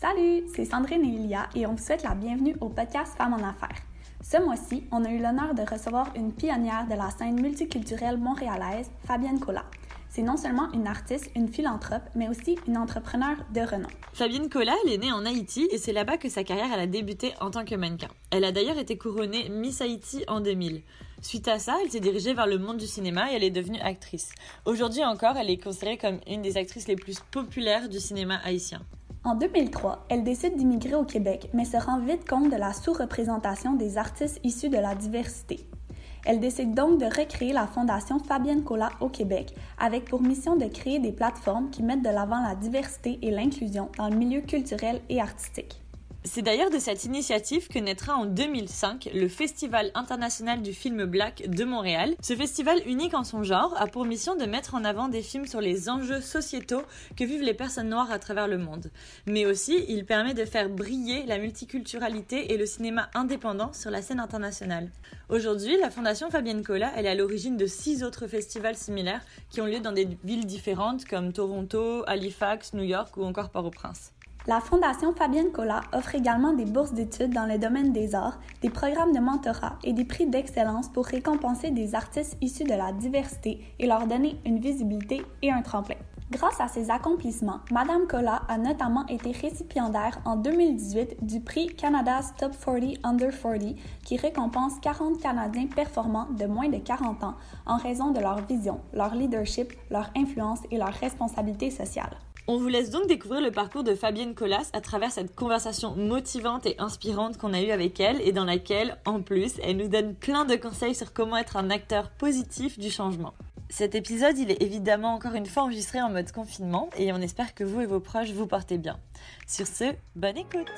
Salut, c'est Sandrine et Ilia et on vous souhaite la bienvenue au podcast Femmes en Affaires. Ce mois-ci, on a eu l'honneur de recevoir une pionnière de la scène multiculturelle montréalaise, Fabienne Collat. C'est non seulement une artiste, une philanthrope, mais aussi une entrepreneur de renom. Fabienne Collat, elle est née en Haïti et c'est là-bas que sa carrière a débuté en tant que mannequin. Elle a d'ailleurs été couronnée Miss Haïti en 2000. Suite à ça, elle s'est dirigée vers le monde du cinéma et elle est devenue actrice. Aujourd'hui encore, elle est considérée comme une des actrices les plus populaires du cinéma haïtien. En 2003, elle décide d'immigrer au Québec, mais se rend vite compte de la sous-représentation des artistes issus de la diversité. Elle décide donc de recréer la Fondation Fabienne Cola au Québec, avec pour mission de créer des plateformes qui mettent de l'avant la diversité et l'inclusion dans le milieu culturel et artistique. C'est d'ailleurs de cette initiative que naîtra en 2005 le Festival international du film black de Montréal. Ce festival unique en son genre a pour mission de mettre en avant des films sur les enjeux sociétaux que vivent les personnes noires à travers le monde. Mais aussi, il permet de faire briller la multiculturalité et le cinéma indépendant sur la scène internationale. Aujourd'hui, la Fondation Fabienne Cola, est à l'origine de six autres festivals similaires qui ont lieu dans des villes différentes comme Toronto, Halifax, New York ou encore Port-au-Prince. La Fondation Fabienne Cola offre également des bourses d'études dans le domaine des arts, des programmes de mentorat et des prix d'excellence pour récompenser des artistes issus de la diversité et leur donner une visibilité et un tremplin. Grâce à ses accomplissements, Madame Cola a notamment été récipiendaire en 2018 du prix Canada's Top 40 Under 40 qui récompense 40 Canadiens performants de moins de 40 ans en raison de leur vision, leur leadership, leur influence et leur responsabilité sociale. On vous laisse donc découvrir le parcours de Fabienne Collas à travers cette conversation motivante et inspirante qu'on a eue avec elle et dans laquelle, en plus, elle nous donne plein de conseils sur comment être un acteur positif du changement. Cet épisode, il est évidemment encore une fois enregistré en mode confinement et on espère que vous et vos proches vous portez bien. Sur ce, bonne écoute!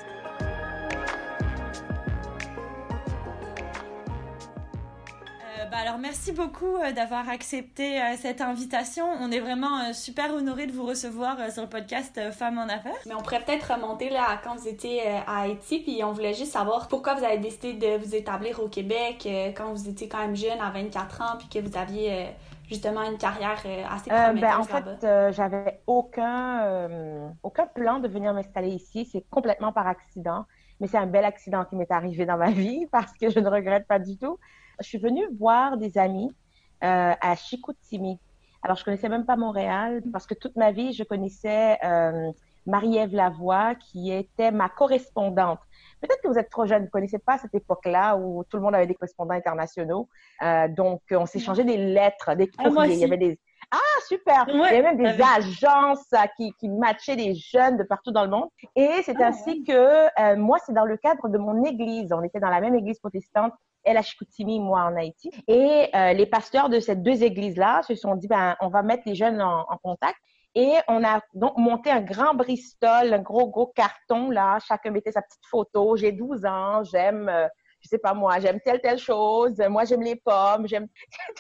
Bah, alors merci beaucoup euh, d'avoir accepté euh, cette invitation. On est vraiment euh, super honorés de vous recevoir sur le podcast Femmes en affaires. Mais on pourrait peut-être remonter là à quand vous étiez à Haïti, puis on voulait juste savoir pourquoi vous avez décidé de vous établir au Québec quand vous étiez quand même jeune, à 24 ans, puis que vous aviez justement une carrière assez prometteuse ben, En fait, j'avais aucun, aucun plan de venir m'installer ici. C'est complètement par accident. Mais c'est un bel accident qui m'est arrivé dans ma vie parce que je ne regrette pas du tout je suis venue voir des amis euh, à Chicoutimi. Alors, je connaissais même pas Montréal parce que toute ma vie, je connaissais euh, Marie-Ève Lavoie, qui était ma correspondante. Peut-être que vous êtes trop jeune, vous ne connaissez pas cette époque-là où tout le monde avait des correspondants internationaux. Euh, donc, on s'échangeait des lettres, des ah, courriers. Il y avait des, ah, super! Il y avait même des agences qui, qui matchaient des jeunes de partout dans le monde. Et c'est ah, ainsi que moi, c'est dans le cadre de mon église. On était dans la même église protestante elle à Chicoutimi, moi en Haïti. Et euh, les pasteurs de ces deux églises-là se sont dit, ben, on va mettre les jeunes en, contact. Et on a donc monté un grand Bristol, un gros, gros carton, là. Chacun mettait sa petite photo. J'ai 12 ans, j'aime, euh, je sais pas moi, j'aime telle, telle chose. Moi, j'aime les pommes, j'aime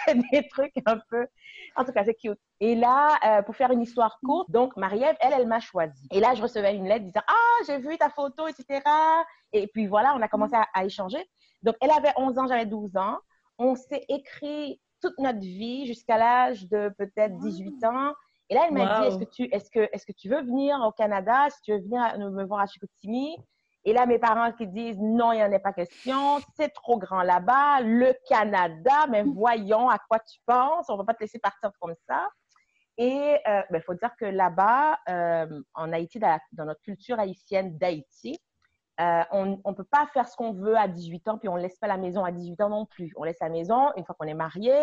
des trucs un peu. En tout cas, c'est cute. Et là, euh, pour faire une histoire courte, donc Marie-Ève, elle, elle m'a choisi. Et là, je recevais une lettre disant, ah, j'ai vu ta photo, etc. Et puis voilà, on a commencé à échanger. Donc, elle avait 11 ans, j'avais 12 ans. On s'est écrit toute notre vie jusqu'à l'âge de peut-être 18 ans. Et là, elle m'a dit, est-ce que, tu, est-ce, que, est-ce que tu veux venir au Canada, si tu veux venir me voir à Chicoutimi? Et là, mes parents qui disent, non, il n'y en a pas question, c'est trop grand là-bas, le Canada, mais voyons à quoi tu penses, on ne va pas te laisser partir comme ça. Et il euh, ben, faut dire que là-bas, euh, en Haïti, dans, notre culture haïtienne d'Haïti, euh, on ne peut pas faire ce qu'on veut à 18 ans, puis on ne laisse pas la maison à 18 ans non plus. On laisse la maison une fois qu'on est marié.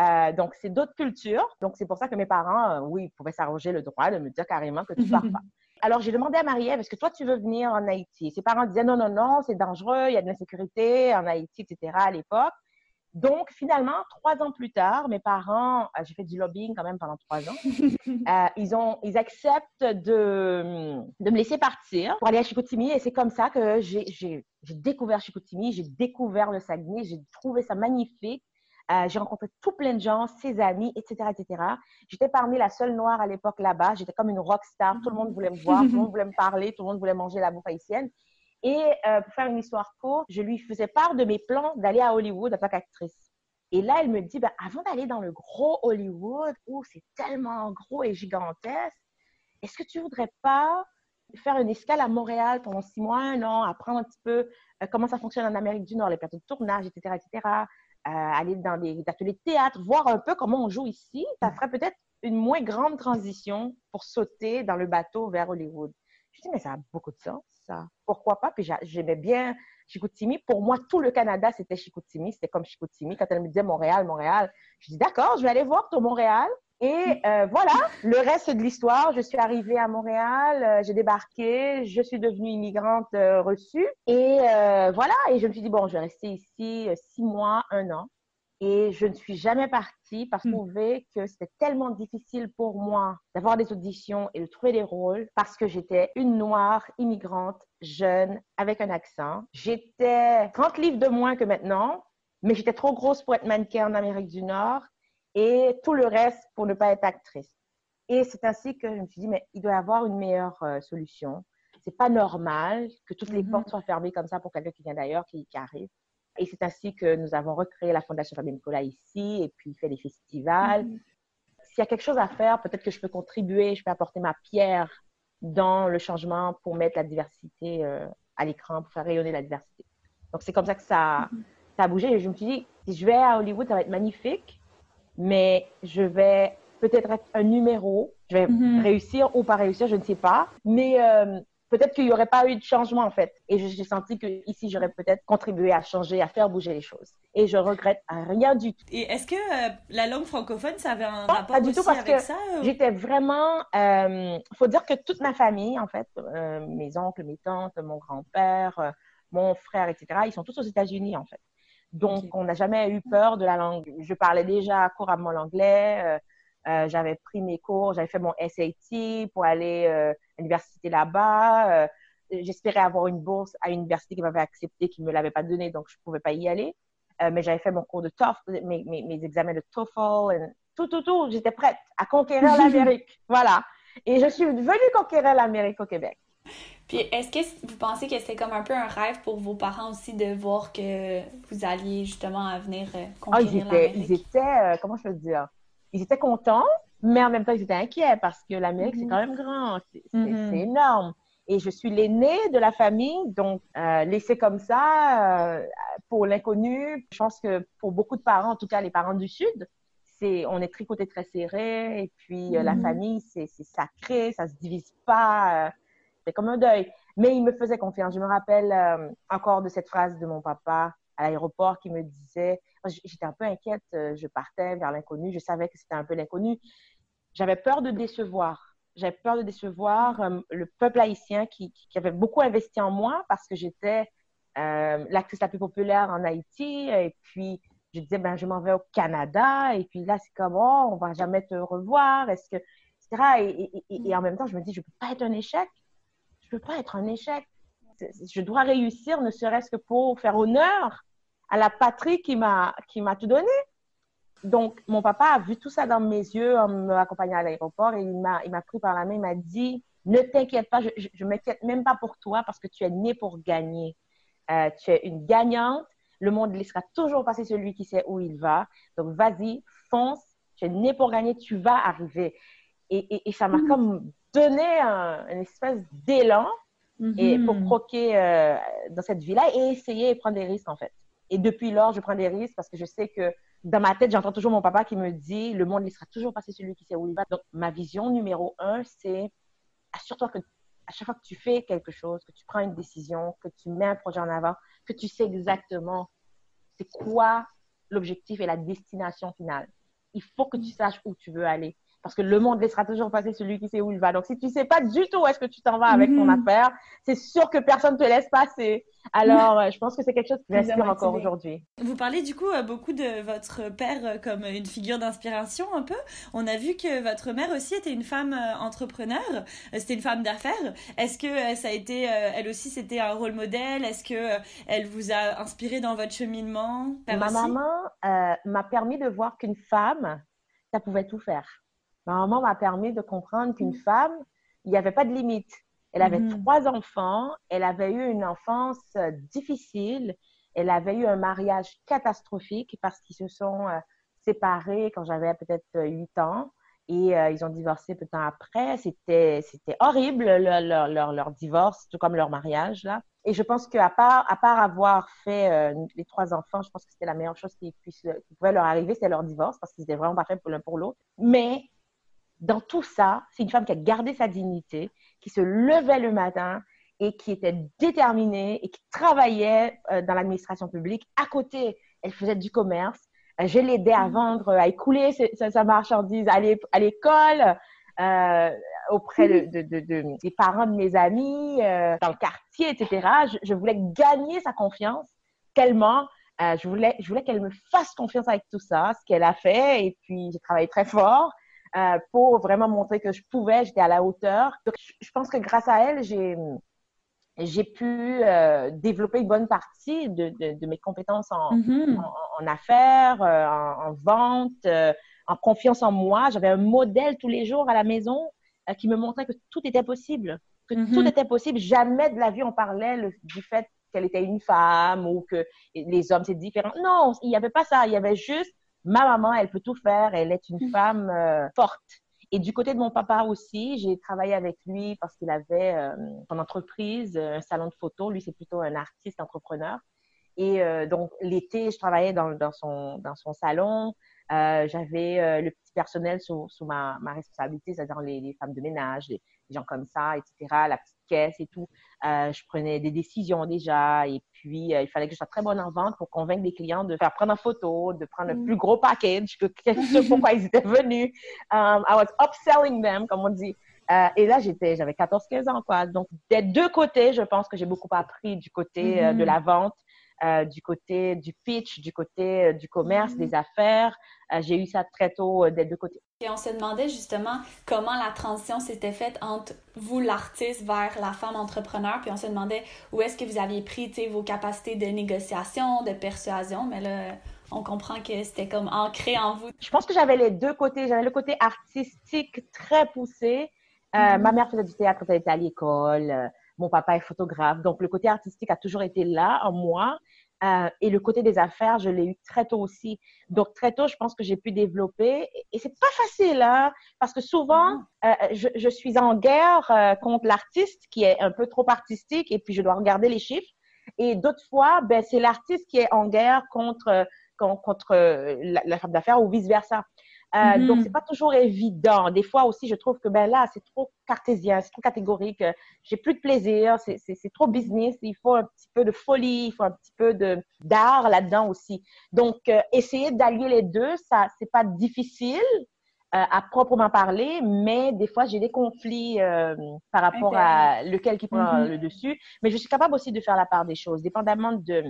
Euh, donc, c'est d'autres cultures. Donc, c'est pour ça que mes parents, euh, oui, pouvaient s'arranger le droit de me dire carrément que tu pars pas. Alors, j'ai demandé à Marie-Ève, est-ce que toi, tu veux venir en Haïti? Ses parents disaient non, non, non, c'est dangereux, il y a de l'insécurité en Haïti, etc. à l'époque. Donc, finalement, trois ans plus tard, mes parents, euh, j'ai fait du lobbying quand même pendant trois ans, euh, ils, ont, ils acceptent de, de me laisser partir pour aller à Chicoutimi. Et c'est comme ça que j'ai découvert Chicoutimi, j'ai découvert le Saguenay, j'ai trouvé ça magnifique. Euh, j'ai rencontré tout plein de gens, ses amis, etc., etc. J'étais parmi la seule noire à l'époque là-bas. J'étais comme une rock star. Tout le monde voulait me voir, tout le monde voulait me parler, tout le monde voulait manger la bouffe haïtienne. Et euh, pour faire une histoire courte, je lui faisais part de mes plans d'aller à Hollywood en tant qu'actrice. Et là, elle me dit, ben, avant d'aller dans le gros Hollywood, où c'est tellement gros et gigantesque, est-ce que tu voudrais pas faire une escale à Montréal pendant six mois, un an, apprendre un petit peu comment ça fonctionne en Amérique du Nord, les plateaux de tournage, etc., etc., aller dans des ateliers de théâtre, voir un peu comment on joue ici? Ça ferait peut-être une moins grande transition pour sauter dans le bateau vers Hollywood. Je dis, mais ça a beaucoup de sens, ça. Pourquoi pas? Puis j'aimais bien Chicoutimi. Pour moi, tout le Canada, c'était Chicoutimi. C'était comme Chicoutimi. Quand elle me disait Montréal, Montréal, je dis, d'accord, je vais aller voir ton Montréal. Et euh, voilà, le reste de l'histoire. Je suis arrivée à Montréal, euh, j'ai débarqué, je suis devenue immigrante euh, reçue. Et voilà, et je me suis dit, bon, je vais rester ici six mois, un an. Et je ne suis jamais partie parce qu'on hmm. trouvais que c'était tellement difficile pour moi d'avoir des auditions et de trouver des rôles parce que j'étais une noire immigrante, jeune, avec un accent. J'étais 30 livres de moins que maintenant, mais j'étais trop grosse pour être mannequin en Amérique du Nord et tout le reste pour ne pas être actrice. Et c'est ainsi que je me suis dit, mais il doit y avoir une meilleure euh, solution. C'est pas normal que toutes les hmm. portes soient fermées comme ça pour quelqu'un qui vient d'ailleurs, qui arrive. Et c'est ainsi que nous avons recréé la Fondation Fabien Nicolas ici et puis fait des festivals. Mhm. S'il y a quelque chose à faire, peut-être que je peux contribuer, je peux apporter ma pierre dans le changement pour mettre la diversité euh, à l'écran, pour faire rayonner la diversité. Donc, c'est comme ça que ça, mhm. ça a bougé. Et je me suis dit, si je vais à Hollywood, ça va être magnifique, mais je vais peut-être être un numéro. Je vais mhm. réussir ou pas réussir, je ne sais pas. Mais euh, peut-être qu'il n'y aurait pas eu de changement en fait. Et j'ai senti que ici j'aurais peut-être contribué à changer, à faire bouger les choses. Et je regrette rien du tout. Et est-ce que euh, la langue francophone, ça avait un rapport pas du tout parce avec que ça J'étais vraiment. Il euh, faut dire que toute ma famille, en fait, euh, mes oncles, mes tantes, mon grand-père, mon frère, etc., ils sont tous aux États-Unis en fait. Donc, on n'a jamais eu peur de la langue. Je parlais déjà couramment l'anglais. Euh, j'avais pris mes cours, j'avais fait mon SAT pour aller euh, à l'université là-bas. Euh, j'espérais avoir une bourse à l'université qui m'avait accepté, qui ne me l'avait pas donnée, donc je ne pouvais pas y aller. mais j'avais fait mon cours de TOEFL, mes, mes, examens de TOEFL, tout, tout, tout. J'étais prête à conquérir l'Amérique. voilà. Et je suis venue conquérir l'Amérique au Québec. Puis est-ce que vous pensez que c'était comme un peu un rêve pour vos parents aussi de voir que vous alliez justement à venir conquérir ah, l'Amérique? Ils étaient, comment je peux dire, ils étaient contents, mais en même temps, ils étaient inquiets parce que l'Amérique, c'est mhm. quand même grand, mhm. c'est énorme. Et je suis l'aînée de la famille, donc euh, laissée comme ça euh, pour l'inconnu, je pense que pour beaucoup de parents, en tout cas les parents du Sud, c'est on est tricoté très serré et puis euh, la mhm. famille, c'est sacré, ça se divise pas, c'est comme un deuil. Mais il me faisait confiance. Je me rappelle encore de cette phrase de mon papa à l'aéroport qui me disait, j'étais un peu inquiète, euh, je partais vers l'inconnu, je savais que c'était un peu l'inconnu. J'avais peur de décevoir. J'avais peur de décevoir euh, le peuple haïtien qui, avait beaucoup investi en moi parce que j'étais euh, l'actrice la plus populaire en Haïti. Et puis, je disais, ben, je m'en vais au Canada. Et puis là, c'est comme, oh, on va jamais te revoir. Est-ce que, etc. Et, et, en même temps, je me dis, je peux pas être un échec. Je peux pas être un échec. Je dois réussir, ne serait-ce que pour faire honneur à la patrie qui m'a qui m'a tout donné. Donc, mon papa a vu tout ça dans mes yeux en m'accompagnant à l'aéroport et il m'a, il m'a pris par la main, il m'a dit, ne t'inquiète pas, je, je, m'inquiète même pas pour toi parce que tu es né pour gagner. Euh, tu es une gagnante. Le monde laissera toujours passer celui qui sait où il va. Donc, vas-y, fonce. Tu es né pour gagner, tu vas arriver. Et, et, ça m'a mm-hmm. comme donné un, une espèce d'élan et pour mm-hmm. croquer euh, dans cette vie-là et essayer et prendre des risques, en fait. Et depuis lors, je prends des risques parce que je sais que dans ma tête, j'entends toujours mon papa qui me dit le monde laissera toujours passer celui qui sait où il va. Donc, ma vision numéro un, c'est assure-toi que à chaque fois que tu fais quelque chose, que tu prends une décision, que tu mets un projet en avant, que tu sais exactement c'est quoi l'objectif et la destination finale. Il faut que tu saches où tu veux aller parce que le monde laissera toujours passer celui qui sait où il va. Donc, si tu sais pas du tout où est-ce que tu t'en vas avec ton mhm. affaire, c'est sûr que personne te laisse passer. Alors, euh, je pense que c'est quelque chose qui m'inspire encore aujourd'hui. Vous parlez du coup euh, beaucoup de votre père euh, comme une figure d'inspiration un peu. On a vu que votre mère aussi était une femme entrepreneur, c'était une femme d'affaires. Est-ce que ça a été, elle aussi, c'était un rôle modèle? Est-ce que elle vous a inspiré dans votre cheminement Ma maman m'a permis de voir qu'une femme, ça pouvait tout faire ma maman m'a permis de comprendre qu'une mm. femme, il n'y avait pas de limite. Elle avait mm-hmm. trois enfants, elle avait eu une enfance euh, difficile, elle avait eu un mariage catastrophique parce qu'ils se sont euh, séparés quand j'avais peut-être euh, huit ans. Et euh, ils ont divorcé peu de temps après. C'était, c'était horrible, leur, leur, leur, divorce, tout comme leur mariage, là. Et je pense qu'à part, à part avoir fait euh, les trois enfants, je pense que c'était la meilleure chose qui, puisse, qui pouvait leur arriver, c'était leur divorce, parce qu'ils étaient vraiment pas faits pour l'un pour l'autre. Mais dans tout ça, c'est une femme qui a gardé sa dignité, qui se levait le matin et qui était déterminée et qui travaillait euh, dans l'administration publique. À côté, elle faisait du commerce. Euh, je l'aidais à mm. vendre, à écouler sa, marchandise à l'école, euh, auprès de, de, des parents de mes amis, dans le quartier, etc. Je, voulais gagner sa confiance tellement. je voulais, je voulais qu'elle me fasse confiance avec tout ça, ce qu'elle a fait. Et puis, j'ai travaillé très fort. Euh, pour vraiment montrer que je pouvais, j'étais à la hauteur. Donc, je, pense que grâce à elle, j'ai j'ai pu euh, développer une bonne partie de, de, de mes compétences en, mm-hmm. en, en, affaires, euh, en, en, vente, en confiance en moi. J'avais un modèle tous les jours à la maison qui me montrait que tout était possible, que mm-hmm. tout était possible. Jamais de la vie on parlait le, du fait qu'elle était une femme ou que les hommes c'est différent. Non, il n'y avait pas ça. Il y avait juste ma maman, elle peut tout faire, elle est une mm. femme euh, forte. Et du côté de mon papa aussi, j'ai travaillé avec lui parce qu'il avait euh, son entreprise, un salon de photo. Lui, c'est plutôt un artiste entrepreneur. Et euh, donc, l'été, je travaillais dans, dans, son, dans son salon. Euh, j'avais euh, le petit personnel sous, sous ma, ma, responsabilité, c'est-à-dire les, les, femmes de ménage, les, gens comme ça, etc., la petite caisse et tout. Euh, je prenais des décisions déjà et puis euh, il fallait que je sois très bonne en vente pour convaincre les clients de faire prendre en photo, de prendre le mm. plus gros package que ce pourquoi ils étaient venus. Um, I was upselling them, comme on dit. Euh, et là, j'étais, j'avais 14-15 ans, quoi. Donc, des deux côtés, je pense que j'ai beaucoup appris du côté de mm-hmm. la vente euh, du côté du pitch, du côté euh, du commerce, des mm-hmm. affaires. Euh, j'ai eu ça très tôt des deux côtés. Et on se demandait justement comment la transition s'était faite entre vous, l'artiste, vers la femme entrepreneur. Puis on se demandait où est-ce que vous aviez pris vos capacités de négociation, de persuasion. Mais là, on comprend que c'était comme ancré en vous. Je pense que j'avais les deux côtés. J'avais le côté artistique très poussé. Mm-hmm. Ma mère faisait du théâtre quand elle était à l'école. Mon papa est photographe. Donc, le côté artistique a toujours été là en moi. Euh, et le côté des affaires, je l'ai eu très tôt aussi. Donc, très tôt, je pense que j'ai pu développer. Et c'est pas facile, hein, parce que souvent, mm-hmm. euh, je, je, suis en guerre euh, contre l'artiste qui est un peu trop artistique et puis je dois regarder les chiffres. Et d'autres fois, ben, c'est l'artiste qui est en guerre contre, contre, la, la femme d'affaires ou vice-versa. Euh, mm-hmm. Donc, c'est pas toujours évident. Des fois aussi, je trouve que ben là, c'est trop cartésien, c'est trop catégorique. J'ai plus de plaisir, c'est trop business. Il faut un petit peu de folie, il faut un petit peu de d'art là-dedans aussi. Donc, euh, essayer d'allier les deux, ça, c'est pas difficile. Euh, à proprement parler, mais des fois j'ai des conflits euh, par rapport à lequel qui prend mm-hmm. le dessus. Mais je suis capable aussi de faire la part des choses, dépendamment de,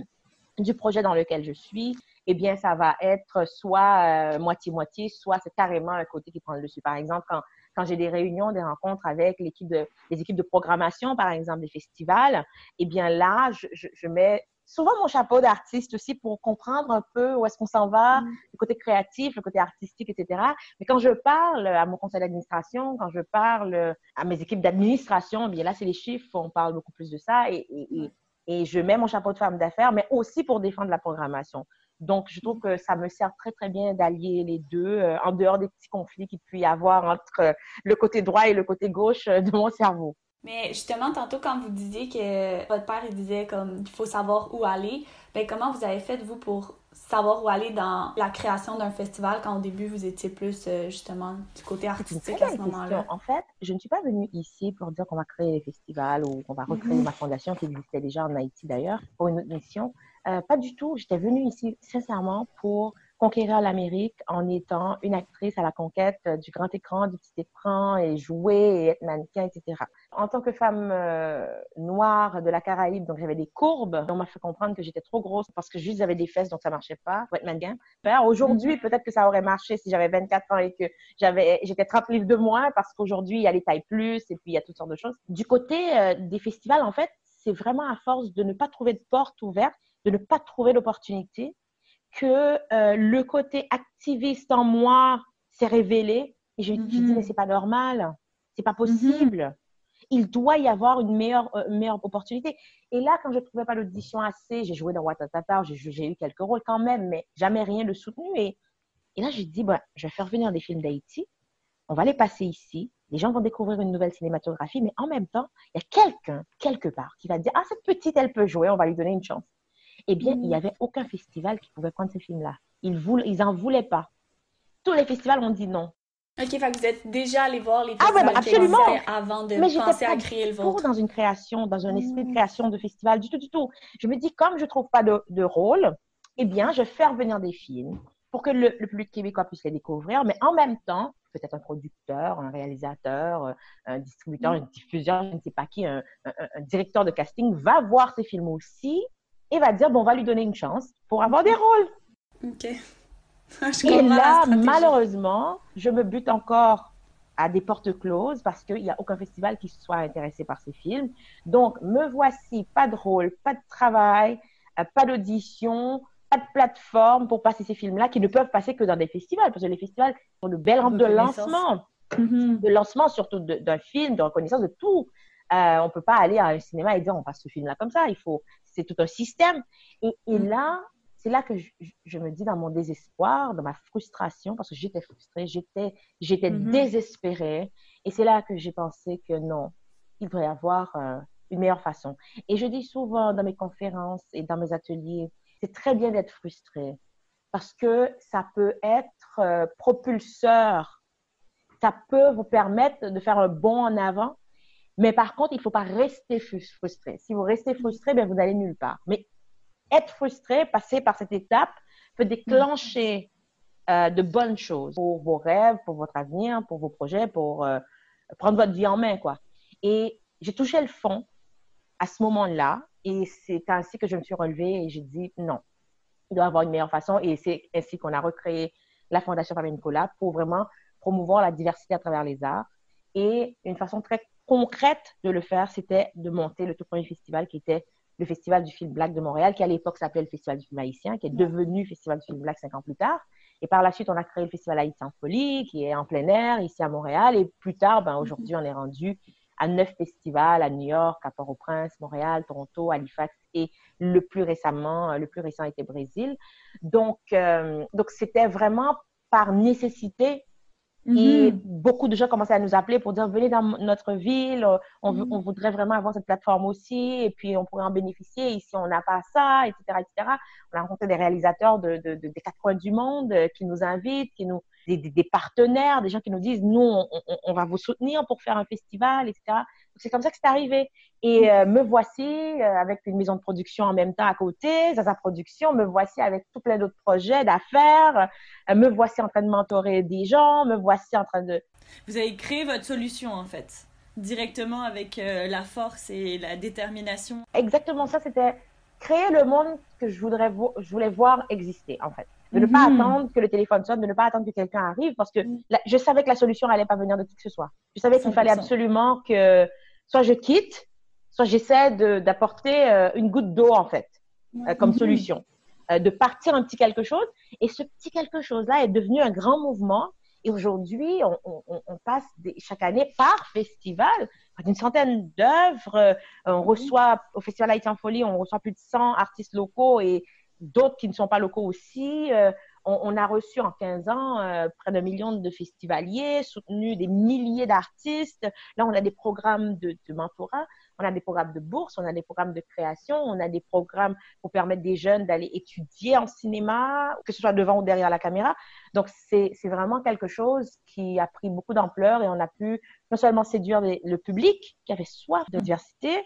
du projet dans lequel je suis eh bien, ça va être soit euh, moitié-moitié, soit c'est carrément un côté qui prend le dessus. Par exemple, quand, quand j'ai des réunions, des rencontres avec l'équipe de, les équipes de programmation, par exemple, des festivals, eh bien là, je, je, je mets souvent mon chapeau d'artiste aussi pour comprendre un peu où est-ce qu'on s'en va, mm. le côté créatif, le côté artistique, etc. Mais quand je parle à mon conseil d'administration, quand je parle à mes équipes d'administration, eh bien là, c'est les chiffres, on parle beaucoup plus de ça et, et, et je mets mon chapeau de femme d'affaires, mais aussi pour défendre la programmation. Donc, je trouve que ça me sert très, très bien d'allier les deux, euh, en dehors des petits conflits qu'il peut y avoir entre euh, le côté droit et le côté gauche euh, de mon cerveau. Mais justement, tantôt, quand vous disiez que votre père, il disait comme il faut savoir où aller, ben comment vous avez fait, vous, pour savoir où aller dans la création d'un festival quand au début, vous étiez plus, justement, du côté artistique à ce moment-là? En fait, je ne suis pas venue ici pour dire qu'on va créer des festivals ou qu'on va recréer mm-hmm. ma fondation qui existait déjà en Haïti d'ailleurs, pour une autre mission. Euh, pas du tout. J'étais venue ici sincèrement pour conquérir l'Amérique en étant une actrice à la conquête euh, du grand écran, du petit écran et jouer et être mannequin, etc. En tant que femme euh, noire de la Caraïbe, donc j'avais des courbes, on m'a fait comprendre que j'étais trop grosse parce que juste j'avais des fesses, donc ça marchait pas pour être mannequin. Aujourd'hui, mm-hmm. peut-être que ça aurait marché si j'avais 24 ans et que j'avais, j'étais 30 livres de moins parce qu'aujourd'hui, il y a les tailles plus et puis il y a toutes sortes de choses. Du côté des festivals, en fait, c'est vraiment à force de ne pas trouver de porte ouverte de ne pas trouver l'opportunité, que euh, le côté activiste en moi s'est révélé. Et je me suis dit, mm-hmm. mais c'est pas normal, c'est pas possible. Mm-hmm. Il doit y avoir une meilleure, euh, meilleure opportunité. Et là, quand je ne trouvais pas l'audition assez, j'ai joué dans Watatata, j'ai eu quelques rôles quand même, mais jamais rien de soutenu. Et, et là, j'ai dit, bah, je vais faire venir des films d'Haïti. on va les passer ici. Les gens vont découvrir une nouvelle cinématographie, mais en même temps, il y a quelqu'un, quelque part, qui va dire, ah, cette petite, elle peut jouer, on va lui donner une chance. Eh bien, il n'y mm. avait aucun festival qui pouvait prendre ces films-là. Ils n'en ils voulaient pas. Tous les festivals ont dit non. Ok, fait vous êtes déjà allé voir les festivals ah, absolument. avant de Mais penser à créer le vôtre. dans une création, dans un esprit de mm. création de festival, du tout, du tout. Je me dis, comme je ne trouve pas de, de, rôle, eh bien, je fais revenir des films pour que le, le, public québécois puisse les découvrir, mais en même temps, peut-être un producteur, un réalisateur, euh, un distributeur, un diffuseur, je ne sais pas qui, un, un, directeur de casting va voir ces films aussi et va dire, bon, on va lui donner une chance pour avoir des rôles. OK. et là, malheureusement, je me bute encore à des portes closes parce qu'il n'y a aucun festival qui soit intéressé par ces films. Donc, me voici, pas de rôle, pas de travail, euh, pas d'audition, pas de plateforme pour passer ces films-là qui ne peuvent passer que dans des festivals parce que les festivals sont de belles rampes de lancement, mm-hmm. de lancement surtout d'un film, de reconnaissance de tout. Euh, on ne peut pas aller à un cinéma et dire on passe ce film-là comme ça. Il faut, c'est tout un système. Et, mm. là, c'est là que je, me dis dans mon désespoir, dans ma frustration, parce que j'étais frustrée, j'étais, j'étais mm-hmm. désespérée. Et c'est là que j'ai pensé que non, il devrait y avoir euh, une meilleure façon. Et je dis souvent dans mes conférences et dans mes ateliers, c'est très bien d'être frustré parce que ça peut être euh, propulseur. Ça peut vous permettre de faire un bond en avant. Mais par contre, il ne faut pas rester frustré. Si vous restez frustré, bien, vous n'allez nulle part. Mais être frustré, passer par cette étape, peut déclencher euh, de bonnes choses pour vos rêves, pour votre avenir, pour vos projets, pour euh, prendre votre vie en main, quoi. Et j'ai touché le fond à ce moment-là et c'est ainsi que je me suis relevée et j'ai dit non, il doit y avoir une meilleure façon. Et c'est ainsi qu'on a recréé la Fondation Fabien Nicolas pour vraiment promouvoir la diversité à travers les arts. Et une façon très concrète de le faire, c'était de monter le tout premier festival qui était le Festival du film black de Montréal, qui à l'époque s'appelait le Festival du film haïtien, qui est devenu Festival du film black cinq ans plus tard. Et par la suite, on a créé le Festival Haïti en folie, qui est en plein air ici à Montréal. Et plus tard, ben, aujourd'hui, on est rendu à neuf festivals à New York, à Port-au-Prince, Montréal, Toronto, Halifax et le plus récemment, euh, le plus récent était Brésil. Donc, euh, donc c'était vraiment par nécessité et mhm. beaucoup de gens commençaient à nous appeler pour dire venez dans notre ville, on, mhm. on, voudrait vraiment avoir cette plateforme aussi, et puis on pourrait en bénéficier. Ici, on n'a pas ça, etc., etc. On a rencontré des réalisateurs de, de, de des quatre coins du monde euh, qui nous invitent, qui nous des, des, partenaires, des gens qui nous disent nous, on, on, va vous soutenir pour faire un festival, etc. C'est comme ça que c'est arrivé. Et euh, me voici euh, avec une maison de production en même temps à côté, Zaza Production, me voici avec tout plein d'autres projets d'affaires, euh, me voici en train de mentorer des gens, me voici en train de... Vous avez créé votre solution en fait, directement avec la force et la détermination. Exactement ça, c'était créer le monde que je, voudrais je voulais voir exister en fait de ne pas mhm. attendre que le téléphone sonne, de ne pas attendre que quelqu'un arrive, parce que mhm. je savais que la solution n'allait pas venir de qui que ce soit. Je savais qu'il fallait absolument que soit je quitte, soit j'essaie d'apporter euh, une goutte d'eau, en fait, euh, comme mhm. solution. Euh, de partir un petit quelque chose. Et ce petit quelque chose-là est devenu un grand mouvement. Et aujourd'hui, on, on, on, passe chaque année par festival une centaine d'œuvres. on reçoit au Festival Haïti en Folie, on reçoit plus de 100 artistes locaux et d'autres qui ne sont pas locaux aussi. Euh, on, a reçu en 15 ans euh, près d'un million de festivaliers, soutenu des milliers d'artistes. Là, on a des programmes de, mentorat, on a des programmes de bourse, on a des programmes de création, on a des programmes pour permettre des jeunes d'aller étudier en cinéma, que ce soit devant ou derrière la caméra. Donc, c'est vraiment quelque chose qui a pris beaucoup d'ampleur et on a pu non seulement séduire le public qui avait soif de diversité,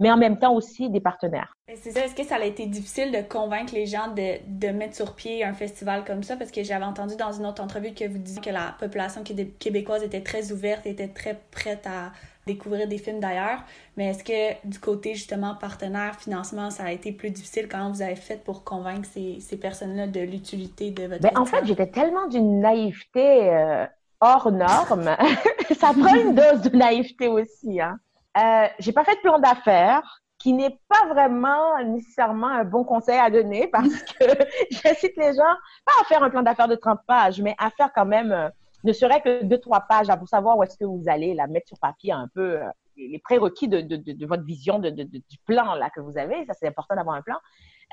mais en même temps aussi des partenaires. C'est ça, est-ce que ça a été difficile de convaincre les gens de, de, mettre sur pied un festival comme ça? Parce que j'avais entendu dans une autre entrevue que vous disiez que la population québécoise était très ouverte, était très prête à découvrir des films d'ailleurs. Mais est-ce que du côté justement partenaire, financement, ça a été plus difficile? Quand vous avez fait pour convaincre ces, ces personnes-là de l'utilité de votre ben, En fait, j'étais tellement d'une naïveté euh, hors norme. ça prend une dose de naïveté aussi. Hein. Euh, j'ai pas fait de plan d'affaires, qui n'est pas vraiment nécessairement un bon conseil à donner parce que j'incite les gens pas à faire un plan d'affaires de 30 pages, mais à faire quand même euh, ne serait que deux, trois pages là, pour savoir où est-ce que vous allez la mettre sur papier un peu euh, les prérequis de, de, votre vision, du plan là que vous avez. Ça, c'est important d'avoir un plan.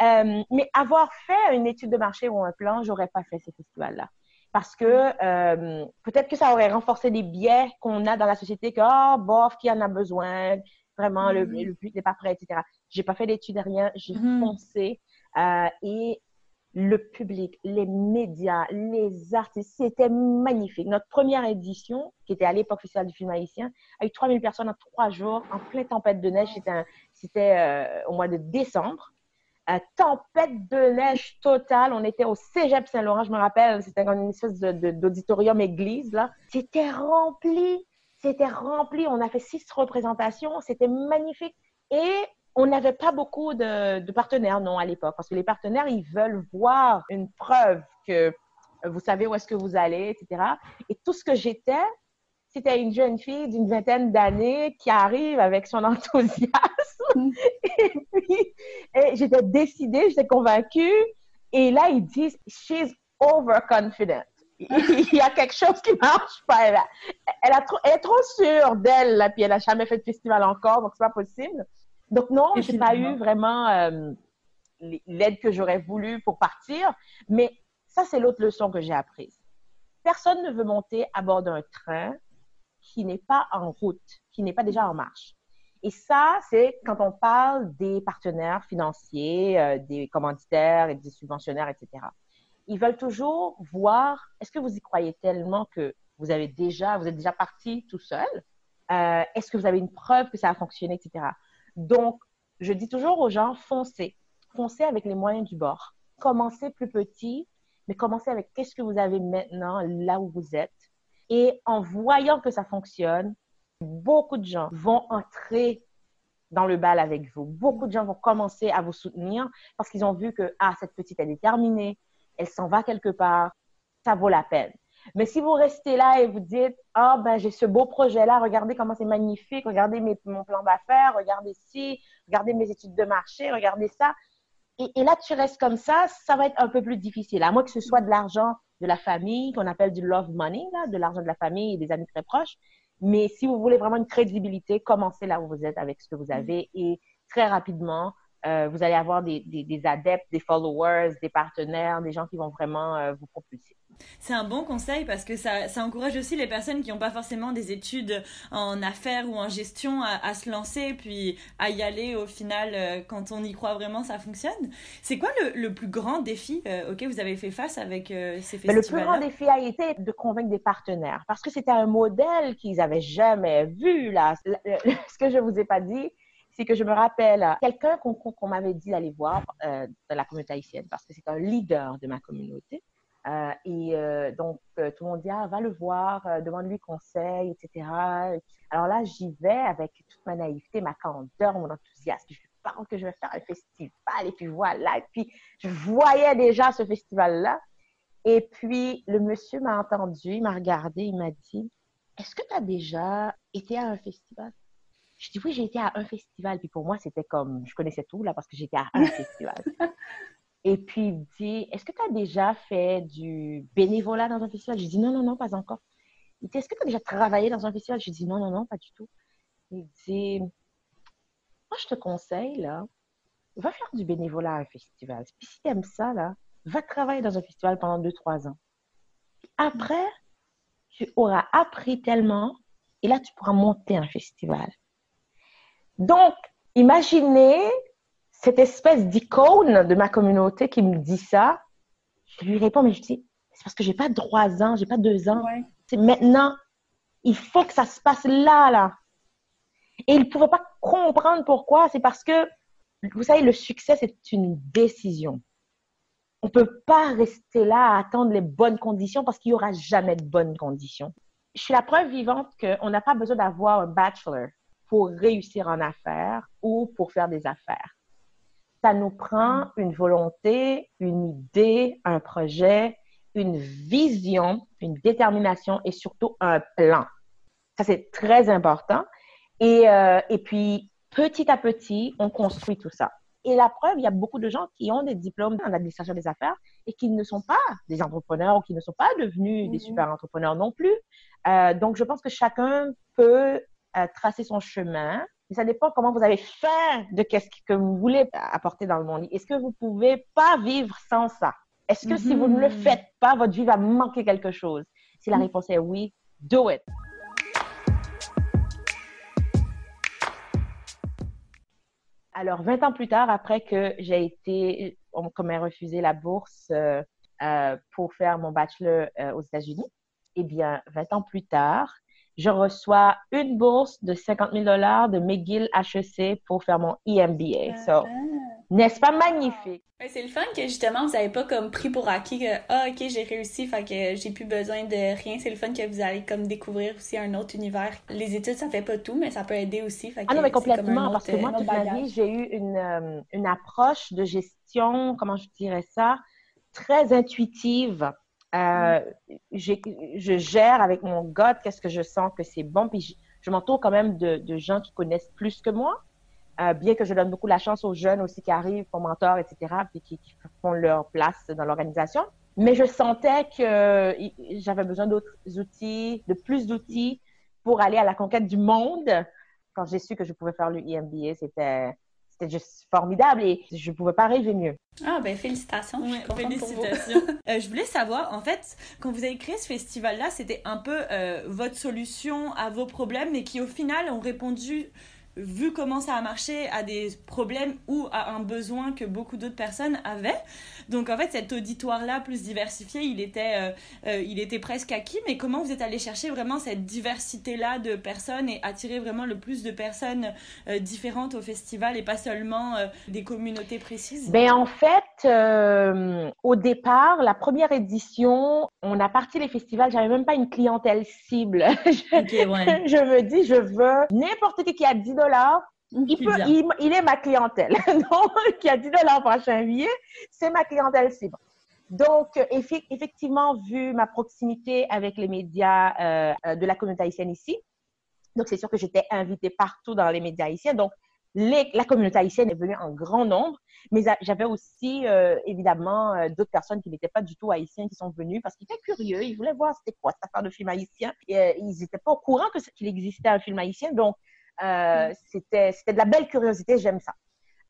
Euh, mais avoir fait une étude de marché ou un plan, j'aurais pas fait ces festivals-là parce que euh, peut-être que ça aurait renforcé les biais qu'on a dans la société que oh, bof qui en a besoin? Vraiment le, mm-hmm. le public n'est pas prêt etc j'ai pas fait d'études rien j'ai mm-hmm. foncé euh, et le public, les médias, les artistes, c'était magnifique. Notre première édition, qui était à l'époque Festival du film haïtien, a eu 3000 personnes en trois jours, en pleine tempête de neige. C'était euh, au mois de décembre. Tempête de neige totale. On était au Cégep Saint-Laurent, je me rappelle. C'était une espèce d'auditorium église, là. C'était rempli. C'était rempli. On a fait six représentations. C'était magnifique. Et on n'avait pas beaucoup de, partenaires, non, à l'époque, parce que les partenaires, ils veulent voir une preuve que vous savez où est-ce que vous allez, etc. Et tout ce que j'étais, c'était une jeune fille d'une vingtaine d'années qui arrive avec son enthousiasme. Mm. et puis, j'étais décidée, j'étais convaincue. Et là, ils disent, she's overconfident. Il y a quelque chose qui marche pas. Elle, elle, a trop, elle est trop sûre d'elle, puis elle a jamais fait de festival encore, donc c'est pas possible. Donc non, j'ai pas eu vraiment euh, l'aide que j'aurais voulu pour partir. Mais ça, c'est l'autre leçon que j'ai apprise. Personne ne veut monter à bord d'un train qui n'est pas en route, qui n'est pas déjà en marche. Et ça, c'est quand on parle des partenaires financiers, euh, des commanditaires et des subventionnaires, etc. Ils veulent toujours voir, est-ce que vous y croyez tellement que vous avez déjà, vous êtes déjà parti tout seul? Euh, est-ce que vous avez une preuve que ça a fonctionné, etc. Donc, je dis toujours aux gens, foncez. Foncez avec les moyens du bord. Commencez plus petit, mais commencez avec qu'est-ce que vous avez maintenant là où vous êtes. Et en voyant que ça fonctionne, beaucoup de gens vont entrer dans le bal avec vous. Beaucoup de gens vont commencer à vous soutenir parce qu'ils ont vu que, ah, cette petite, est terminée, elle s'en va quelque part, ça vaut la peine. Mais si vous restez là et vous dites, ah, ben, j'ai ce beau projet-là, regardez comment c'est magnifique, regardez mon plan d'affaires, regardez ci, regardez mes études de marché, regardez ça. Et, là, tu restes comme ça, ça va être un peu plus difficile. À moins que ce soit de l'argent de la famille, qu'on appelle du love money, là, de l'argent de la famille et des amis très proches. Mais si vous voulez vraiment une crédibilité, commencez là où vous êtes avec ce que vous avez et très rapidement, euh, vous allez avoir des, des, adeptes, des followers, des partenaires, des gens qui vont vraiment euh, vous propulser. C'est un bon conseil parce que ça, ça encourage aussi les personnes qui n'ont pas forcément des études en affaires ou en gestion à, se lancer puis à y aller au final euh, quand on y croit vraiment ça fonctionne. C'est quoi le, le, plus grand défi auquel vous avez fait face avec ces festivals Le plus grand défi a été de convaincre des partenaires parce que c'était un modèle qu'ils n'avaient jamais vu là. Ce que je vous ai pas dit, c'est que je me rappelle quelqu'un qu'on m'avait dit d'aller voir euh, dans la communauté haïtienne parce que c'est un leader de ma communauté. Euh, et euh, donc, tout le monde dit, ah, va le voir, demande-lui conseil, etc. Alors là, j'y vais avec toute ma naïveté, ma candeur, mon enthousiasme. Je parle que je vais faire un festival et puis voilà. Et puis, je voyais déjà ce festival-là. Et puis, le monsieur m'a entendu, il m'a regardé, il m'a dit, est-ce que tu as déjà été à un festival? Je dis oui, j'ai été à un festival. Puis pour moi, c'était comme, je connaissais tout là parce que j'étais à un festival. Et puis il dit, est-ce que tu as déjà fait du bénévolat dans un festival? Je dis non, non, non, pas encore. Il dit, est-ce que tu as déjà travaillé dans un festival? Je dis non, non, non, pas du tout. Il dit, moi je te conseille là, va faire du bénévolat à un festival. Puis si tu aimes ça là, va travailler dans un festival pendant deux, trois ans. après, tu auras appris tellement et là tu pourras monter un festival. Donc, imaginez cette espèce d'icône de ma communauté qui me dit ça. Je lui réponds, mais je dis, c'est parce que j'ai pas trois ans, j'ai pas deux ans. C'est maintenant. Il faut que ça se passe là, là. Et il ne pouvait pas comprendre pourquoi. C'est parce que, vous savez, le succès, c'est une décision. On ne peut pas rester là à attendre les bonnes conditions parce qu'il n'y aura jamais de bonnes conditions. Je suis la preuve vivante qu'on n'a pas besoin d'avoir un bachelor pour réussir en affaires ou pour faire des affaires. Ça nous prend une volonté, une idée, un projet, une vision, une détermination et surtout un plan. Ça, c'est très important. Et, euh, et puis, petit à petit, on construit tout ça. Et la preuve, il y a beaucoup de gens qui ont des diplômes en administration des affaires et qui ne sont pas des entrepreneurs ou qui ne sont pas devenus des mhm. super entrepreneurs non plus. Euh, donc, je pense que chacun peut tracer son chemin. Mais ça dépend comment vous avez faim de qu'est-ce que vous voulez apporter dans le monde. Est-ce que vous pouvez pas vivre sans ça? Est-ce que si vous ne le mm-hmm. faites pas, votre vie va manquer quelque chose? Si la mm. réponse est oui, do it. Alors, 20 ans plus tard, après que j'ai été, on m'a refusé la bourse euh, euh, pour faire mon bachelor euh, aux États-Unis, eh bien, 20 ans plus tard, je reçois une bourse de 50 000 dollars de McGill HEC pour faire mon EMBA. So, ah. n'est-ce pas magnifique? c'est le fun que justement vous n'avez pas comme pris pour acquis que ah ok j'ai réussi fait que j'ai plus besoin de rien c'est le fun que vous allez comme découvrir aussi un autre univers les études ça fait pas tout mais ça peut aider aussi ah non mais complètement parce que moi toute ma vie j'ai eu une, euh, une approche de gestion comment je dirais ça très intuitive euh, je gère avec mon gut qu'est-ce que je sens que c'est bon. Puis je, m'entoure quand même de, gens qui connaissent plus que moi, euh, bien que je donne beaucoup la chance aux jeunes aussi qui arrivent, mon mentor, etc., puis qui, font leur place dans l'organisation. Mais je sentais que j'avais besoin d'autres outils, de plus d'outils pour aller à la conquête du monde. Quand j'ai su que je pouvais faire le EMBA, c'était c'était juste formidable et je ne pouvais pas rêver mieux. Ah ben félicitations. félicitations. Euh, je voulais savoir, en fait, quand vous avez créé ce festival-là, c'était un peu euh, votre solution à vos problèmes, mais qui au final ont répondu vu comment ça a marché, à des problèmes ou à un besoin que beaucoup d'autres personnes avaient. Donc en fait, cet auditoire-là plus diversifié, il était, euh, euh, il était presque acquis. Mais comment vous êtes allé chercher vraiment cette diversité-là de personnes et attirer vraiment le plus de personnes euh, différentes au festival et pas seulement des communautés précises? Ben en fait, au départ, la première édition, on a parti les festivals, j'avais même pas une clientèle cible. je, je me dis, je veux n'importe qui qui a 10 il, peut, il, est ma clientèle. Donc, qui a 10 dollars pour acheter un billet, c'est ma clientèle cible. Donc, effectivement, vu ma proximité avec les médias euh, de la communauté haïtienne ici, donc c'est sûr que j'étais invitée partout dans les médias haïtiens. Donc, la communauté haïtienne est venue en grand nombre, mais j'avais aussi euh, évidemment euh, d'autres personnes qui n'étaient pas du tout haïtiens qui sont venues parce qu'ils étaient curieux, ils voulaient voir c'était quoi cette affaire de film haïtien. Et, ils n'étaient pas au courant qu'il existait un film haïtien, donc euh, c'était, c'était de la belle curiosité, j'aime ça.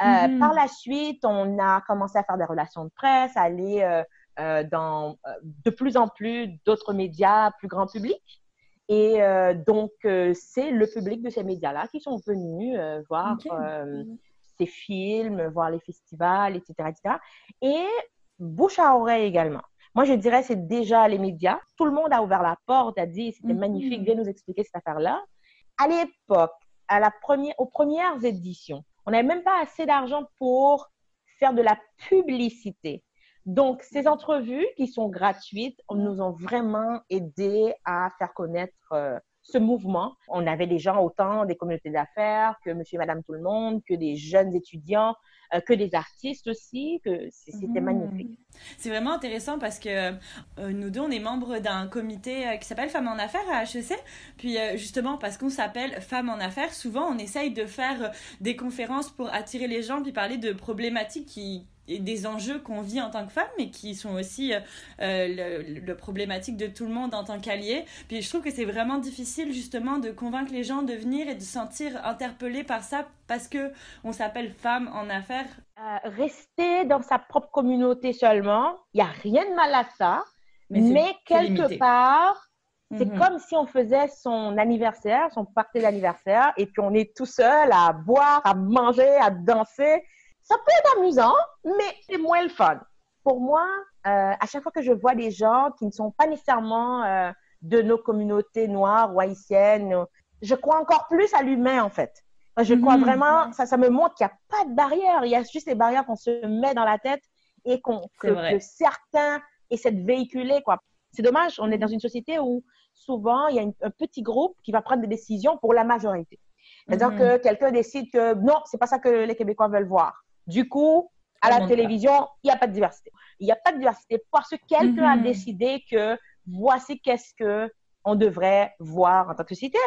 Euh, mhm. Par la suite, on a commencé à faire des relations de presse, à aller euh, dans de plus en plus d'autres médias plus grand public. Et donc, c'est le public de ces médias-là qui sont venus voir mhm. ces films, voir les festivals, etc., etc. Et bouche à oreille également. Moi, je dirais c'est déjà les médias. Tout le monde a ouvert la porte, a dit c'était mhm. magnifique, viens nous expliquer cette affaire-là. À l'époque, à la première, aux premières éditions. On n'avait même pas assez d'argent pour faire de la publicité. Donc, ces entrevues qui sont gratuites nous ont vraiment aidé à faire connaître euh, ce mouvement. On avait des gens autant des communautés d'affaires que monsieur et madame tout le monde, que des jeunes étudiants, euh, que des artistes aussi, que c'était mmh. magnifique. C'est vraiment intéressant parce que euh, nous deux, on est membres d'un comité euh, qui s'appelle Femmes en Affaires à HEC. Puis justement, parce qu'on s'appelle Femmes en Affaires, souvent on essaye de faire des conférences pour attirer les gens puis parler de problématiques qui, des enjeux qu'on vit en tant que femme, mais qui sont aussi euh, le, problématique de tout le monde en tant qu'allié. Puis je trouve que c'est vraiment difficile justement de convaincre les gens de venir et de se sentir interpellés par ça parce que on s'appelle femme en affaires. Euh, rester dans sa propre communauté seulement, il y a rien de mal à ça, mais, quelque part, c'est mhm. comme si on faisait son anniversaire, son party d'anniversaire, et puis on est tout seul à boire, à manger, à danser. Ça peut être amusant, mais c'est moins le fun. Pour moi, euh, à chaque fois que je vois des gens qui ne sont pas nécessairement euh, de nos communautés noires ou haïtiennes, je crois encore plus à l'humain, en fait. Je crois mhm. vraiment, ça, ça me montre qu'il n'y a pas de barrière. Il y a juste des barrières qu'on se met dans la tête et qu'on, que, certains essaient de véhiculer, quoi. C'est dommage, on est dans une société où souvent il y a un petit groupe qui va prendre des décisions pour la majorité. C'est-à-dire mhm. que quelqu'un décide que non, c'est pas ça que les Québécois veulent voir. Du coup, à la télévision, il n'y a pas de diversité. Il n'y a pas de diversité parce que quelqu'un a mhm. décidé que voici qu'est-ce que on devrait voir en tant que société.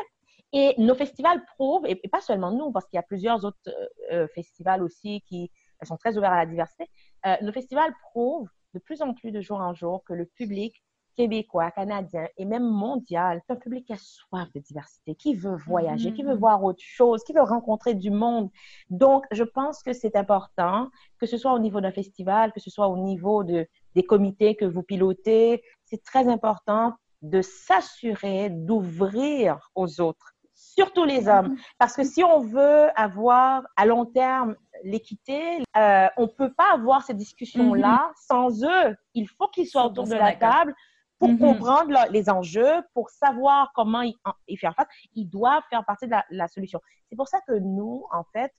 Et nos festivals prouvent, et, pas seulement nous, parce qu'il y a plusieurs autres euh, euh, festivals aussi qui sont très ouverts à la diversité, euh, nos festivals prouvent de plus en plus de jour en jour que le public québécois, canadien et même mondial. C'est un public qui a soif de diversité, qui veut voyager, qui veut mm-hmm. voir autre chose, qui veut rencontrer du monde. Donc, je pense que c'est important, que ce soit au niveau d'un festival, que ce soit au niveau de, des comités que vous pilotez. C'est très important de s'assurer d'ouvrir aux autres, surtout les hommes. Parce que si on veut avoir à long terme l'équité, euh, on ne peut pas avoir ces discussions-là mm-hmm. sans eux. Il faut qu'ils soient autour de la table pour mm-hmm. comprendre les enjeux, pour savoir comment y, faire face. Ils doivent faire partie de la, solution. C'est pour ça que nous, en fait,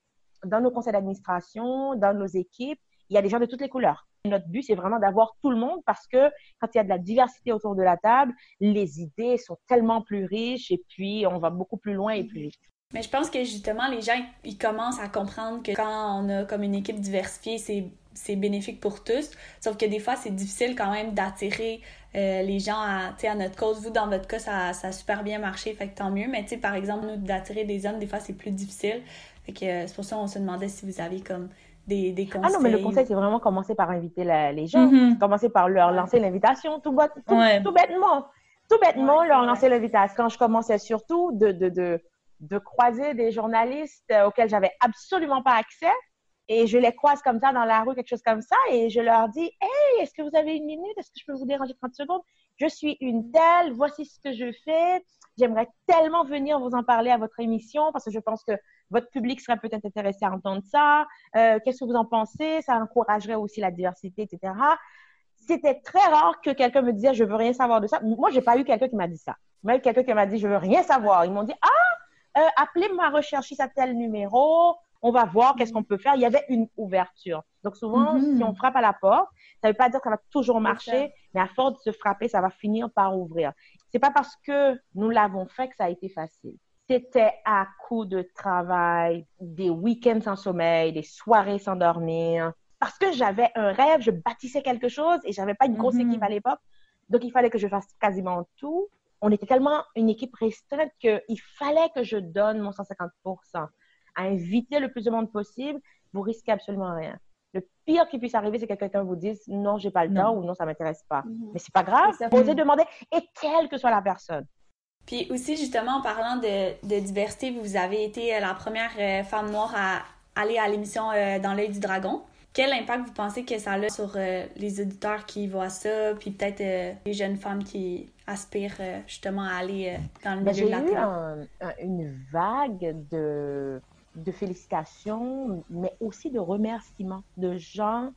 dans nos conseils d'administration, dans nos équipes, il y a des gens de toutes les couleurs. Notre but, c'est vraiment d'avoir tout le monde parce que quand il y a de la diversité autour de la table, les idées sont tellement plus riches et puis on va beaucoup plus loin et plus vite. Mais je pense que justement, les gens, ils commencent à comprendre que quand on a comme une équipe diversifiée, c'est bénéfique pour tous. Sauf que des fois, c'est difficile quand même d'attirer euh, les gens à, à notre cause. Vous, dans votre cas, ça, ça a super bien marché, fait que tant mieux. Mais par exemple, nous, d'attirer des hommes, des fois, c'est plus difficile. Fait que euh, c'est pour ça qu'on se demandait si vous aviez comme des, des conseils. Ah non, mais le conseil, c'est vraiment commencer par inviter les gens. Mm-hmm. Commencer par leur lancer l'invitation, tout, tout, tout, bêtement. Tout bêtement, leur lancer l'invitation. Quand je commençais surtout de, de, de, de croiser des journalistes euh, auxquels j'avais absolument pas accès, et je les croise comme ça dans la rue, quelque chose comme ça, et je leur dis Hey, est-ce que vous avez une minute? Est-ce que je peux vous déranger 30 secondes? Je suis une telle, voici ce que je fais. J'aimerais tellement venir vous en parler à votre émission parce que je pense que votre public serait peut-être intéressé à entendre ça. Euh, qu'est-ce que vous en pensez? Ça encouragerait aussi la diversité, etc. C'était très rare que quelqu'un me disait Je veux rien savoir de ça. Moi, j'ai pas eu quelqu'un qui m'a dit ça. Même quelqu'un qui m'a dit Je veux rien savoir. Ils m'ont dit Ah, euh, appelez ma recherchiste à tel numéro on va voir qu'est-ce qu'on peut faire. Il y avait une ouverture. Donc souvent, mm-hmm. si on frappe à la porte, ça ne veut pas dire que ça va toujours marcher, mais à force de se frapper, ça va finir par ouvrir. C'est pas parce que nous l'avons fait que ça a été facile. C'était à coup de travail, des week-ends sans sommeil, des soirées sans dormir. Parce que j'avais un rêve, je bâtissais quelque chose et j'avais pas une grosse mm-hmm. équipe à l'époque. Donc il fallait que je fasse quasiment tout. On était tellement une équipe restreinte qu'il fallait que je donne mon 150 à inviter le plus de monde possible, vous risquez absolument rien. Le pire qui puisse arriver, c'est que quelqu'un vous dise non, j'ai pas le temps ou non, ça m'intéresse pas. Mhm. Mais c'est pas grave. Osez demander et quelle que soit la personne. Puis aussi, justement, en parlant de, de diversité, vous avez été euh, la première euh, femme noire à aller à l'émission euh, Dans l'œil du dragon. Quel impact vous pensez que ça a sur les auditeurs qui voient ça, puis peut-être les jeunes femmes qui aspirent justement à aller dans le ben, milieu de la J'ai eu une vague de de félicitations, mais aussi de remerciements de gens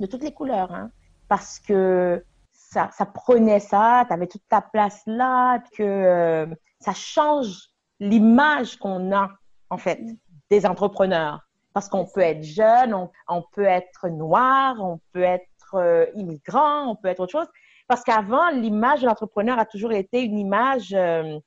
de toutes les couleurs, hein, parce que ça, ça prenait ça, tu avais toute ta place là, que euh, ça change l'image qu'on a, en fait, des entrepreneurs. Parce qu'on peut être jeune, on, peut être noir, on peut être euh, immigrant, on peut être autre chose. Parce qu'avant, l'image de l'entrepreneur a toujours été une image euh,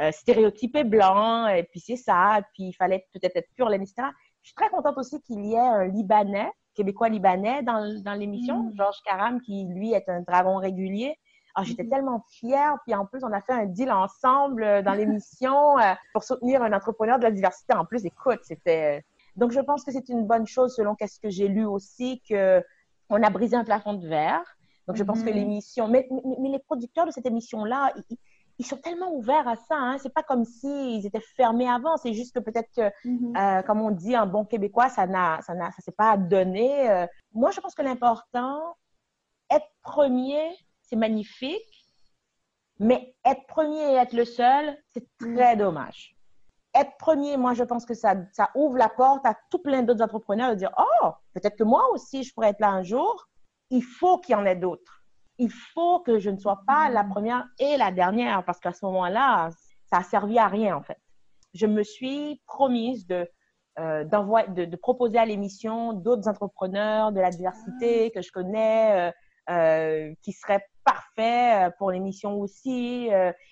euh, stéréotypé blanc, et puis c'est ça, et puis il fallait peut-être être pur, etc. Je suis très contente aussi qu'il y ait un Libanais, Québécois-Libanais dans, dans l'émission, mm. Georges Karam, qui lui est un dragon régulier. Ah, j'étais mm-hmm. tellement fière. Puis en plus, on a fait un deal ensemble euh, dans l'émission euh, pour soutenir un entrepreneur de la diversité. En plus, écoute, c'était. Donc, je pense que c'est une bonne chose selon qu'est-ce que j'ai lu aussi, que on a brisé un plafond de verre. Donc, je pense que mm-hmm. l'émission. Mais, mais, les producteurs de cette émission-là, ils, ils sont tellement ouverts à ça. Hein. C'est pas comme s'ils étaient fermés avant. C'est juste que peut-être que, mm-hmm. euh, comme on dit en bon québécois, ça n'a, ça n'a, ça s'est pas donné. Euh. moi, je pense que l'important, être premier, c'est magnifique, mais être premier et être le seul, c'est très mm. dommage. Être premier, moi, je pense que ça, ça ouvre la porte à tout plein d'autres entrepreneurs de dire, oh, peut-être que moi aussi, je pourrais être là un jour. Il faut qu'il y en ait d'autres il faut que je ne sois pas la première et la dernière parce qu'à ce moment-là, ça a servi à rien en fait. Je me suis promise de, euh, de, de, proposer à l'émission d'autres entrepreneurs de la diversité que je connais, euh, euh, qui seraient parfaits pour l'émission aussi.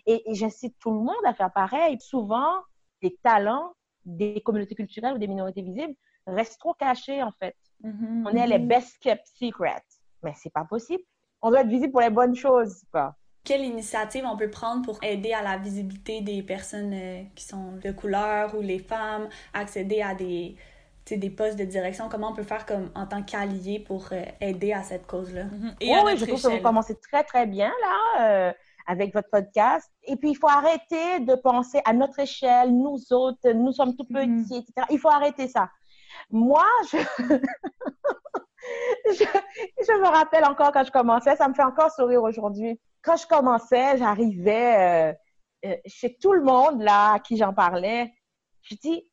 et, et j'incite tout le monde à faire pareil. Souvent, les talents des communautés culturelles ou des minorités visibles restent trop cachés en fait. Mm-hmm. On est les mm-hmm. best kept secrets. Mais c'est pas possible on doit être visible pour les bonnes choses. Quoi. Quelle initiative on peut prendre pour aider à la visibilité des personnes euh, qui sont de couleur ou les femmes, accéder à des, des postes de direction? Comment on peut faire comme en tant qu'allié pour euh, aider à cette cause-là? Mm-hmm. oui, je trouve que vous commencez très, très bien là. Euh, avec votre podcast. Et puis, il faut arrêter de penser à notre échelle, nous autres, nous sommes tout mm-hmm. petits, etc. Il faut arrêter ça. Moi, je... je, me rappelle encore quand je commençais, ça me fait encore sourire aujourd'hui. Quand je commençais, j'arrivais euh, euh, chez tout le monde là à qui j'en parlais. Je dis,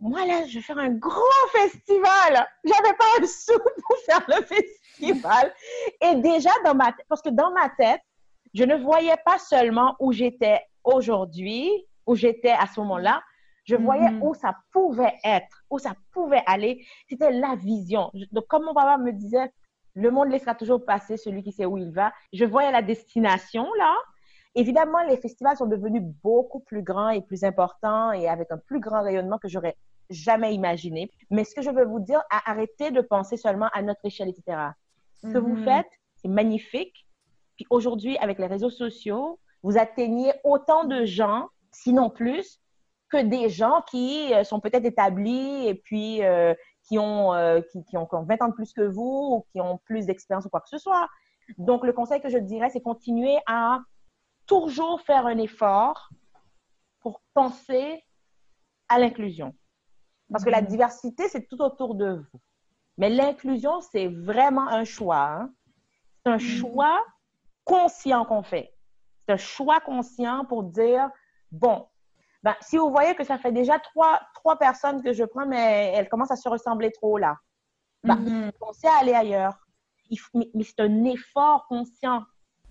moi là, je vais faire un gros festival. J'avais pas un sou pour faire le festival. Et déjà dans ma parce que dans ma tête, je ne voyais pas seulement où j'étais aujourd'hui, où j'étais à ce moment-là, je voyais mm-hmm. où ça pouvait être, où ça pouvait aller. C'était la vision. Donc, comme mon papa me disait, le monde laissera toujours passer celui qui sait où il va. Je voyais la destination là. Évidemment, les festivals sont devenus beaucoup plus grands et plus importants et avec un plus grand rayonnement que j'aurais jamais imaginé. Mais ce que je veux vous dire, arrêtez de penser seulement à notre échelle, etc. Ce que vous mm-hmm. faites, c'est magnifique. Puis aujourd'hui, avec les réseaux sociaux, vous atteignez autant de gens, sinon plus, que des gens qui euh, sont peut-être établis et puis euh, qui, ont, euh, qui, qui, ont, 20 ans de plus que vous ou qui ont plus d'expérience ou quoi que ce soit. Donc, le conseil que je dirais, c'est continuer à toujours faire un effort pour penser à l'inclusion. Parce que la mhm. diversité, c'est tout autour de vous. Mais l'inclusion, c'est vraiment un choix. Hein. C'est un mhm. choix conscient qu'on fait. C'est un choix conscient pour dire, bon, ben, si vous voyez que ça fait déjà trois, trois personnes que je prends, mais elles commencent à se ressembler trop là, ben, mm-hmm. pensez à aller ailleurs. mais, c'est un effort conscient.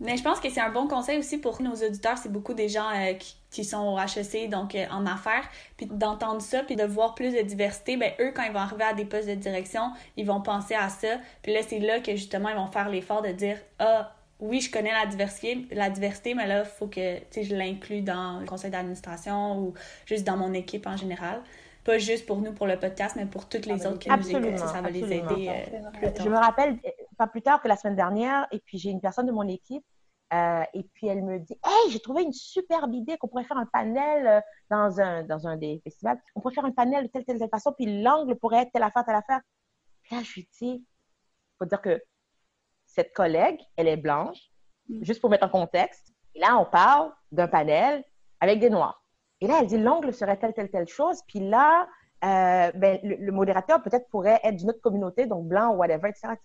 Mais je pense que c'est un bon conseil aussi pour nos auditeurs. C'est beaucoup des gens euh, qui, sont au HEC, donc euh, en affaires. Puis d'entendre ça, puis de voir plus de diversité, ben eux, quand ils vont arriver à des postes de direction, ils vont penser à ça. Puis là, c'est là que justement, ils vont faire l'effort de dire Ah, oui, je connais la diversité, la diversité mais là, il faut que je l'inclue dans le conseil d'administration ou juste dans mon équipe en général. Pas juste pour nous, pour le podcast, mais pour toutes les autres qui nous écoutent. Ça, va les aider. Euh, je me rappelle, euh, pas plus tard que la semaine dernière, et puis j'ai une personne de mon équipe, euh, et puis elle me dit Hey, j'ai trouvé une superbe idée qu'on pourrait faire un panel dans un, dans un des festivals. On pourrait faire un panel de telle, telle, telle façon, puis l'angle pourrait être telle affaire, telle affaire. Puis là, je lui dis Il faut dire que cette collègue, elle est blanche, mm. juste pour mettre en contexte. Et là, on parle d'un panel avec des noirs. Et là, elle dit l'angle serait telle, telle, telle chose. Puis là, euh, ben, le, modérateur peut-être pourrait être d'une autre communauté, donc blanc ou whatever, etc.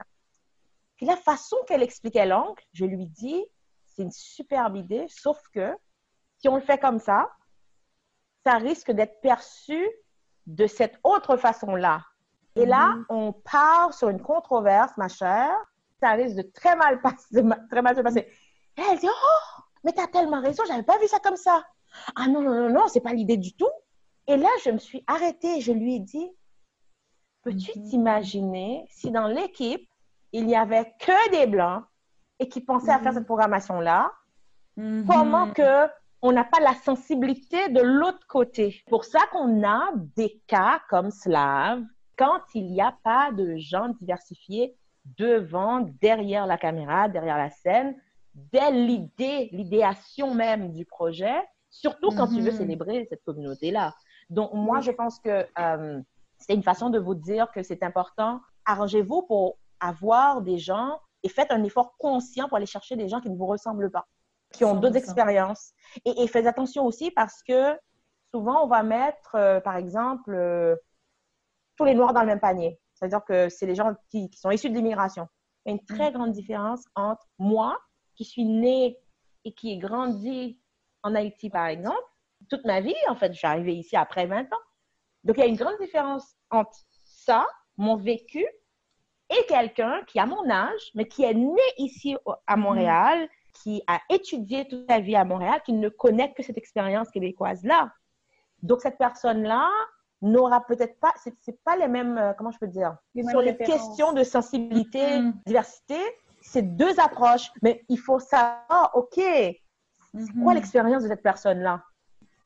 Puis la façon qu'elle expliquait l'angle, je lui dis, c'est une superbe idée, sauf que si on le fait comme ça, ça risque d'être perçu de cette autre façon-là. Et là, mm-hmm. on part sur une controverse, ma chère, ça risque de très mal, passer, très mal se passer. Et elle dit, oh, mais t'as tellement raison, j'avais pas vu ça comme ça. Ah non, non, non, non, c'est pas l'idée du tout. Et là, je me suis arrêtée et je lui ai dit, peux-tu mhm. t'imaginer si dans l'équipe, il n'y avait que des blancs et qui pensaient à faire mhm. cette programmation-là, mhm. comment que on n'a pas la sensibilité de l'autre côté? Pour ça qu'on a des cas comme Slave, quand il n'y a pas de gens diversifiés devant, derrière la caméra, derrière la scène, dès l'idée, l'idéation même du projet, surtout quand tu veux mhm. célébrer cette communauté-là. Donc, moi, je pense que euh, c'est une façon de vous dire que c'est important. Arrangez-vous pour avoir des gens et faites un effort conscient pour aller chercher des gens qui ne vous ressemblent pas, qui ont d'autres expériences. Et, faites attention aussi parce que souvent, on va mettre, euh, par exemple, euh, tous les noirs dans le même panier. C'est-à-dire que c'est les gens qui, sont issus de l'immigration. Il y a une très mm. grande différence entre moi, qui suis née et qui ai grandi en Haïti, par exemple, toute ma vie, en fait, je suis arrivée ici après 20 ans. Donc, il y a une grande différence entre ça, mon vécu, et quelqu'un qui a mon âge, mais qui est né ici à mm. Montréal, qui a étudié toute sa vie à Montréal, qui ne connaît que cette expérience québécoise-là. Donc, cette personne-là, n'aura peut-être pas, c'est pas les mêmes, euh, comment je peux dire, sur les questions de sensibilité, mm. diversité, c'est deux approches, mais il faut savoir, ok, c'est mm-hmm. quoi l'expérience de cette personne-là?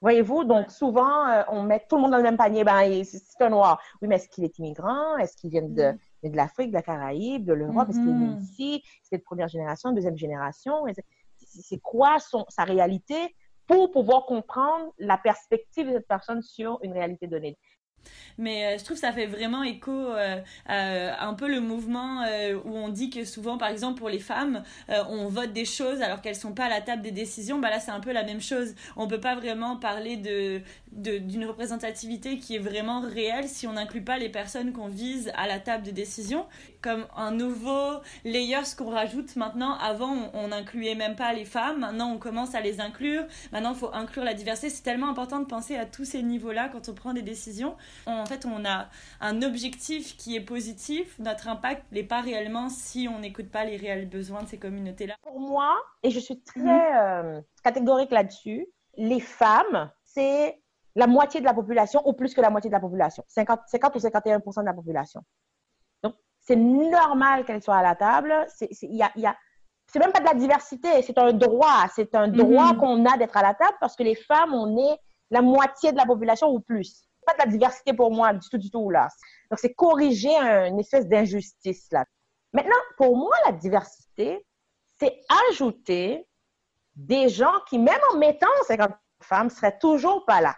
Voyez-vous, donc souvent, euh, on met tout le monde dans le même panier. Ben, c'est un noir. Oui, mais est-ce qu'il est immigrant? Est-ce qu'il vient de, mm. de l'Afrique, de la Caraïbe, de l'Europe? Est-ce qu'il est né mm-hmm. ici? Est-ce qu'il est de première génération, deuxième génération? C'est quoi son, sa réalité? Pour pouvoir comprendre la perspective de cette personne sur une réalité donnée. mais euh, je trouve que ça fait vraiment écho euh, à un peu le mouvement euh, où on dit que souvent, par exemple, pour les femmes, on vote des choses alors qu'elles sont pas à la table des décisions. Bah là, c'est un peu la même chose. On peut pas vraiment parler de d'une représentativité qui est vraiment réelle si on n'inclut pas les personnes qu'on vise à la table de décision comme un nouveau layer qu'on rajoute maintenant avant on n'incluait même pas les femmes. Maintenant on commence à les inclure. Maintenant il faut inclure la diversité. C'est tellement important de penser à tous ces niveaux là quand on prend des décisions. En fait on a un objectif qui est positif. Notre impact n'est pas réellement si on n'écoute pas les réels besoins de ces communautés là pour moi et je suis très mhm. euh, catégorique là-dessus les femmes c'est la moitié de la population ou plus que la moitié de la population, 50, 50 ou 51% de la population. Donc, c'est normal qu'elle soit à la table. C'est y a, y a, même pas de la diversité, c'est un droit. C'est un droit mm-hmm. qu'on a d'être à la table parce que les femmes, on est la moitié de la population ou plus. Pas de la diversité pour moi du tout, du tout là. Donc, c'est corriger une espèce d'injustice là. Maintenant, pour moi, la diversité, c'est ajouter des gens qui, même en mettant 50 femmes, seraient toujours pas là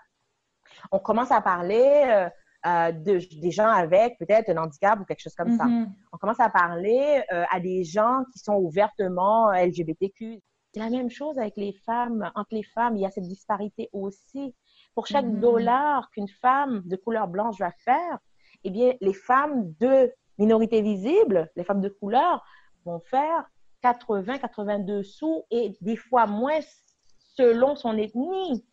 on commence à parler euh, euh, de, des gens avec peut-être un handicap ou quelque chose comme ça. Mm-hmm. On commence à parler euh, à des gens qui sont ouvertement LGBTQ. C'est la même chose avec les femmes. Entre les femmes, il y a cette disparité aussi. Pour chaque mm-hmm. dollar qu'une femme de couleur blanche va faire, eh bien, les femmes de minorité visible, les femmes de couleur, vont faire 80, 82 sous et des fois moins selon son ethnie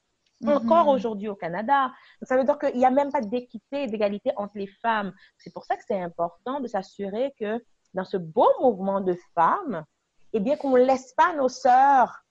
encore mm-hmm. aujourd'hui au Canada. ça veut dire qu'il n'y a même pas d'équité d'égalité entre les femmes. C'est pour ça que c'est important de s'assurer que dans ce beau mouvement de femmes, eh bien, qu'on ne laisse pas nos sœurs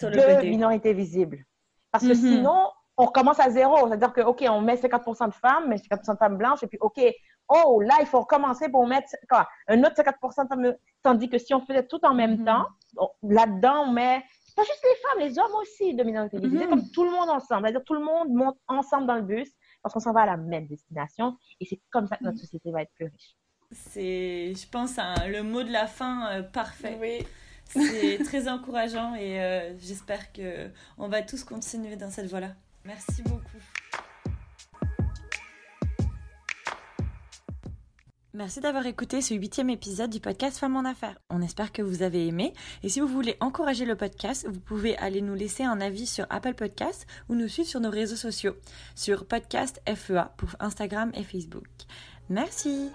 de minorité visible. Parce que mm-hmm. sinon, on commence à zéro. C'est-à-dire que, OK, on met 50% de femmes, mais 50% de femmes blanches, et puis, OK, oh, là, il faut recommencer pour mettre quoi, un autre 50% de femmes. Tandis que si on faisait tout en même mm-hmm. temps, là-dedans, on met pas juste les femmes, les hommes aussi de minorité mm comme tout le monde ensemble. C'est-à-dire tout le monde monte ensemble dans le bus parce qu'on s'en va à la même destination et c'est comme ça que notre société va être plus riche. C'est, je pense, le mot de la fin euh, parfait. Oui. C'est très encourageant et euh, j'espère que on va tous continuer dans cette voie-là. Merci beaucoup. Merci d'avoir écouté ce huitième épisode du podcast Femmes en Affaires. On espère que vous avez aimé. Et si vous voulez encourager le podcast, vous pouvez aller nous laisser un avis sur Apple Podcasts ou nous suivre sur nos réseaux sociaux, sur Podcast FEA pour Instagram et Facebook. Merci.